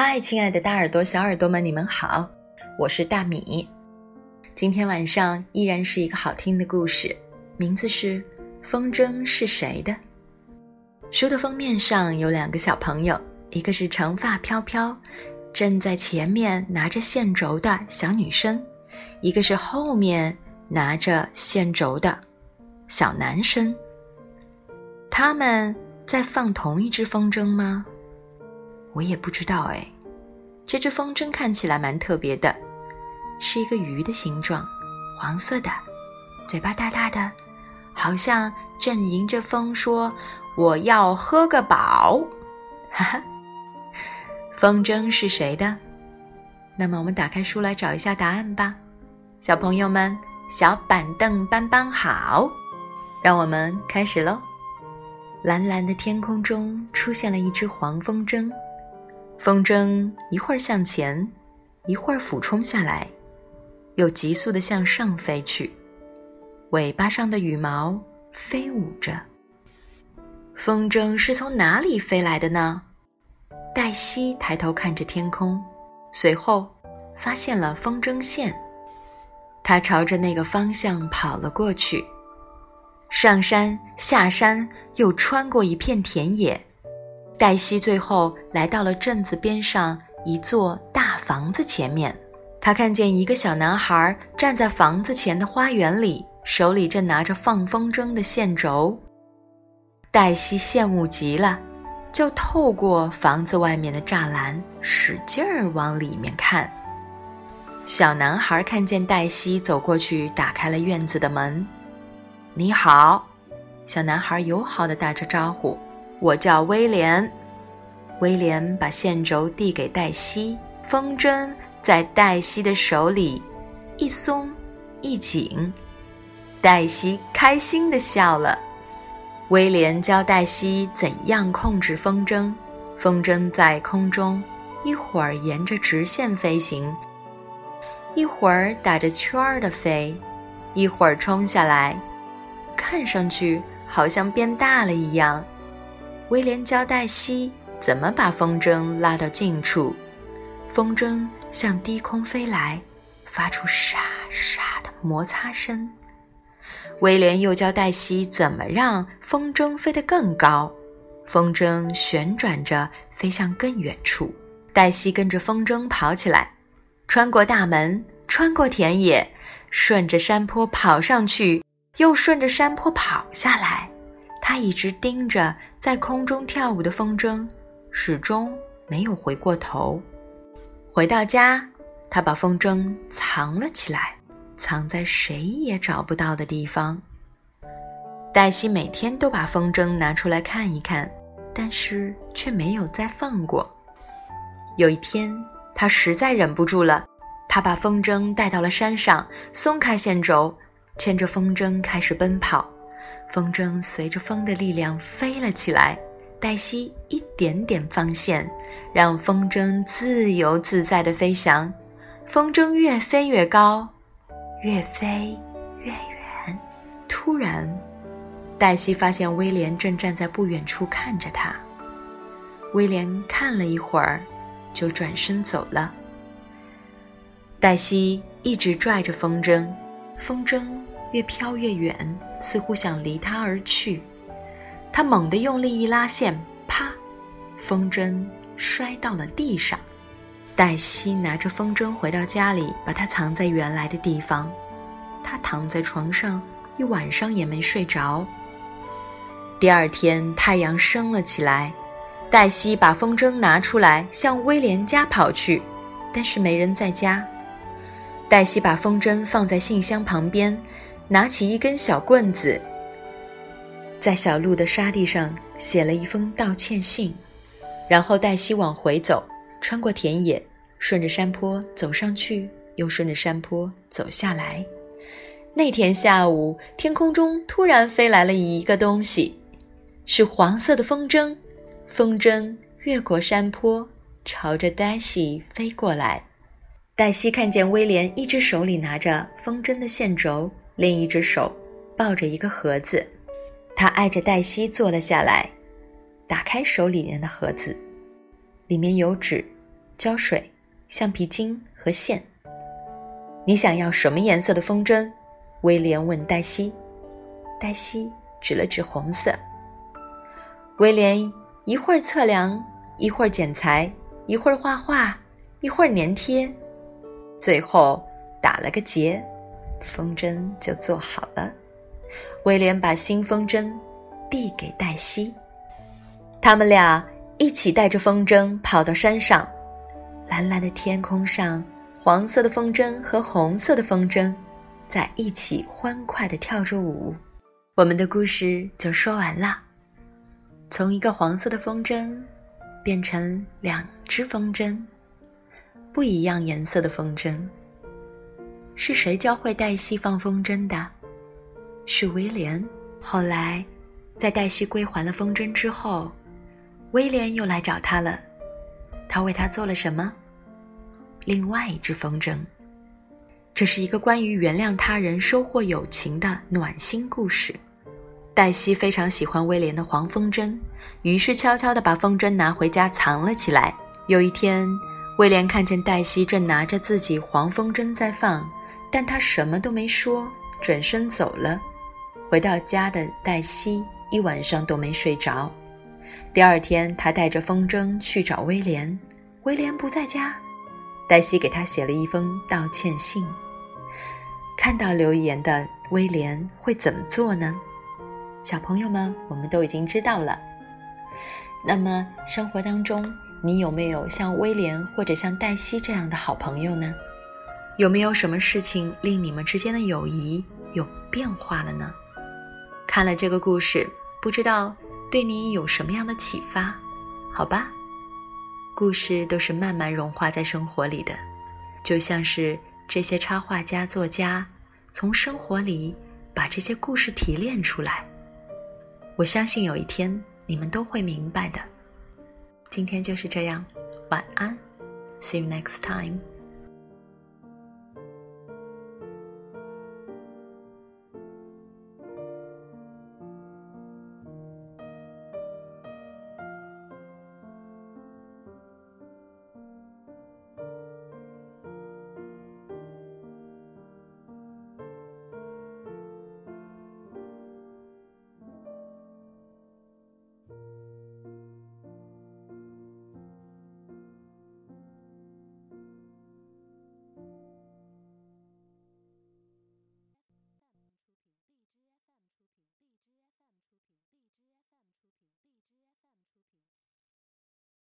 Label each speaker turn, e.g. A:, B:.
A: 嗨，亲爱的大耳朵、小耳朵们，你们好，我是大米。今天晚上依然是一个好听的故事，名字是《风筝是谁的》。书的封面上有两个小朋友，一个是长发飘飘，站在前面拿着线轴的小女生，一个是后面拿着线轴的小男生。他们在放同一只风筝吗？我也不知道哎。这只风筝看起来蛮特别的，是一个鱼的形状，黄色的，嘴巴大大的，好像正迎着风说：“我要喝个饱。”哈哈。风筝是谁的？那么我们打开书来找一下答案吧。小朋友们，小板凳搬搬好，让我们开始喽。蓝蓝的天空中出现了一只黄风筝，风筝一会儿向前，一会儿俯冲下来，又急速地向上飞去，尾巴上的羽毛飞舞着。风筝是从哪里飞来的呢？黛西抬头看着天空，随后发现了风筝线，她朝着那个方向跑了过去。上山下山，又穿过一片田野，黛西最后来到了镇子边上一座大房子前面。她看见一个小男孩站在房子前的花园里，手里正拿着放风筝的线轴。黛西羡慕极了，就透过房子外面的栅栏，使劲儿往里面看。小男孩看见黛西走过去，打开了院子的门。你好，小男孩友好的打着招呼。我叫威廉。威廉把线轴递给黛西，风筝在黛西的手里一松一紧，黛西开心的笑了。威廉教黛西怎样控制风筝，风筝在空中一会儿沿着直线飞行，一会儿打着圈儿的飞，一会儿冲下来。看上去好像变大了一样。威廉教黛西怎么把风筝拉到近处，风筝向低空飞来，发出沙沙的摩擦声。威廉又教黛西怎么让风筝飞得更高，风筝旋转着飞向更远处。黛西跟着风筝跑起来，穿过大门，穿过田野，顺着山坡跑上去。又顺着山坡跑下来，他一直盯着在空中跳舞的风筝，始终没有回过头。回到家，他把风筝藏了起来，藏在谁也找不到的地方。黛西每天都把风筝拿出来看一看，但是却没有再放过。有一天，他实在忍不住了，他把风筝带到了山上，松开线轴。牵着风筝开始奔跑，风筝随着风的力量飞了起来。黛西一点点放线，让风筝自由自在地飞翔。风筝越飞越高，越飞越远。突然，黛西发现威廉正站在不远处看着她。威廉看了一会儿，就转身走了。黛西一直拽着风筝，风筝。越飘越远，似乎想离他而去。他猛地用力一拉线，啪！风筝摔到了地上。黛西拿着风筝回到家里，把它藏在原来的地方。他躺在床上一晚上也没睡着。第二天太阳升了起来，黛西把风筝拿出来向威廉家跑去，但是没人在家。黛西把风筝放在信箱旁边。拿起一根小棍子，在小路的沙地上写了一封道歉信，然后黛西往回走，穿过田野，顺着山坡走上去，又顺着山坡走下来。那天下午，天空中突然飞来了一个东西，是黄色的风筝。风筝越过山坡，朝着黛西飞过来。黛西看见威廉一只手里拿着风筝的线轴。另一只手抱着一个盒子，他挨着黛西坐了下来，打开手里面的盒子，里面有纸，胶水、橡皮筋和线。你想要什么颜色的风筝？威廉问黛西。黛西指了指红色。威廉一会儿测量，一会儿剪裁，一会儿画画，一会儿粘贴，最后打了个结，风筝就做好了。威廉把新风筝递给黛西，他们俩一起带着风筝跑到山上。蓝蓝的天空上，黄色的风筝和红色的风筝在一起欢快地跳着舞。我们的故事就说完了。从一个黄色的风筝变成两只风筝，不一样颜色的风筝。是谁教会黛西放风筝的？是威廉。后来，在黛西归还了风筝之后，威廉又来找他了。他为他做了什么？另外一只风筝。这是一个关于原谅他人、收获友情的暖心故事。黛西非常喜欢威廉的黄风筝，于是悄悄地把风筝拿回家藏了起来。有一天，威廉看见黛西正拿着自己黄风筝在放，但他什么都没说，转身走了。回到家的黛西一晚上都没睡着。第二天，他带着风筝去找威廉，威廉不在家。黛西给他写了一封道歉信。看到留言的威廉会怎么做呢？小朋友们，我们都已经知道了。那么，生活当中你有没有像威廉或者像黛西这样的好朋友呢？有没有什么事情令你们之间的友谊有变化了呢？看了这个故事，不知道对你有什么样的启发？好吧，故事都是慢慢融化在生活里的，就像是这些插画家、作家从生活里把这些故事提炼出来。我相信有一天你们都会明白的。今天就是这样，晚安，See you next time。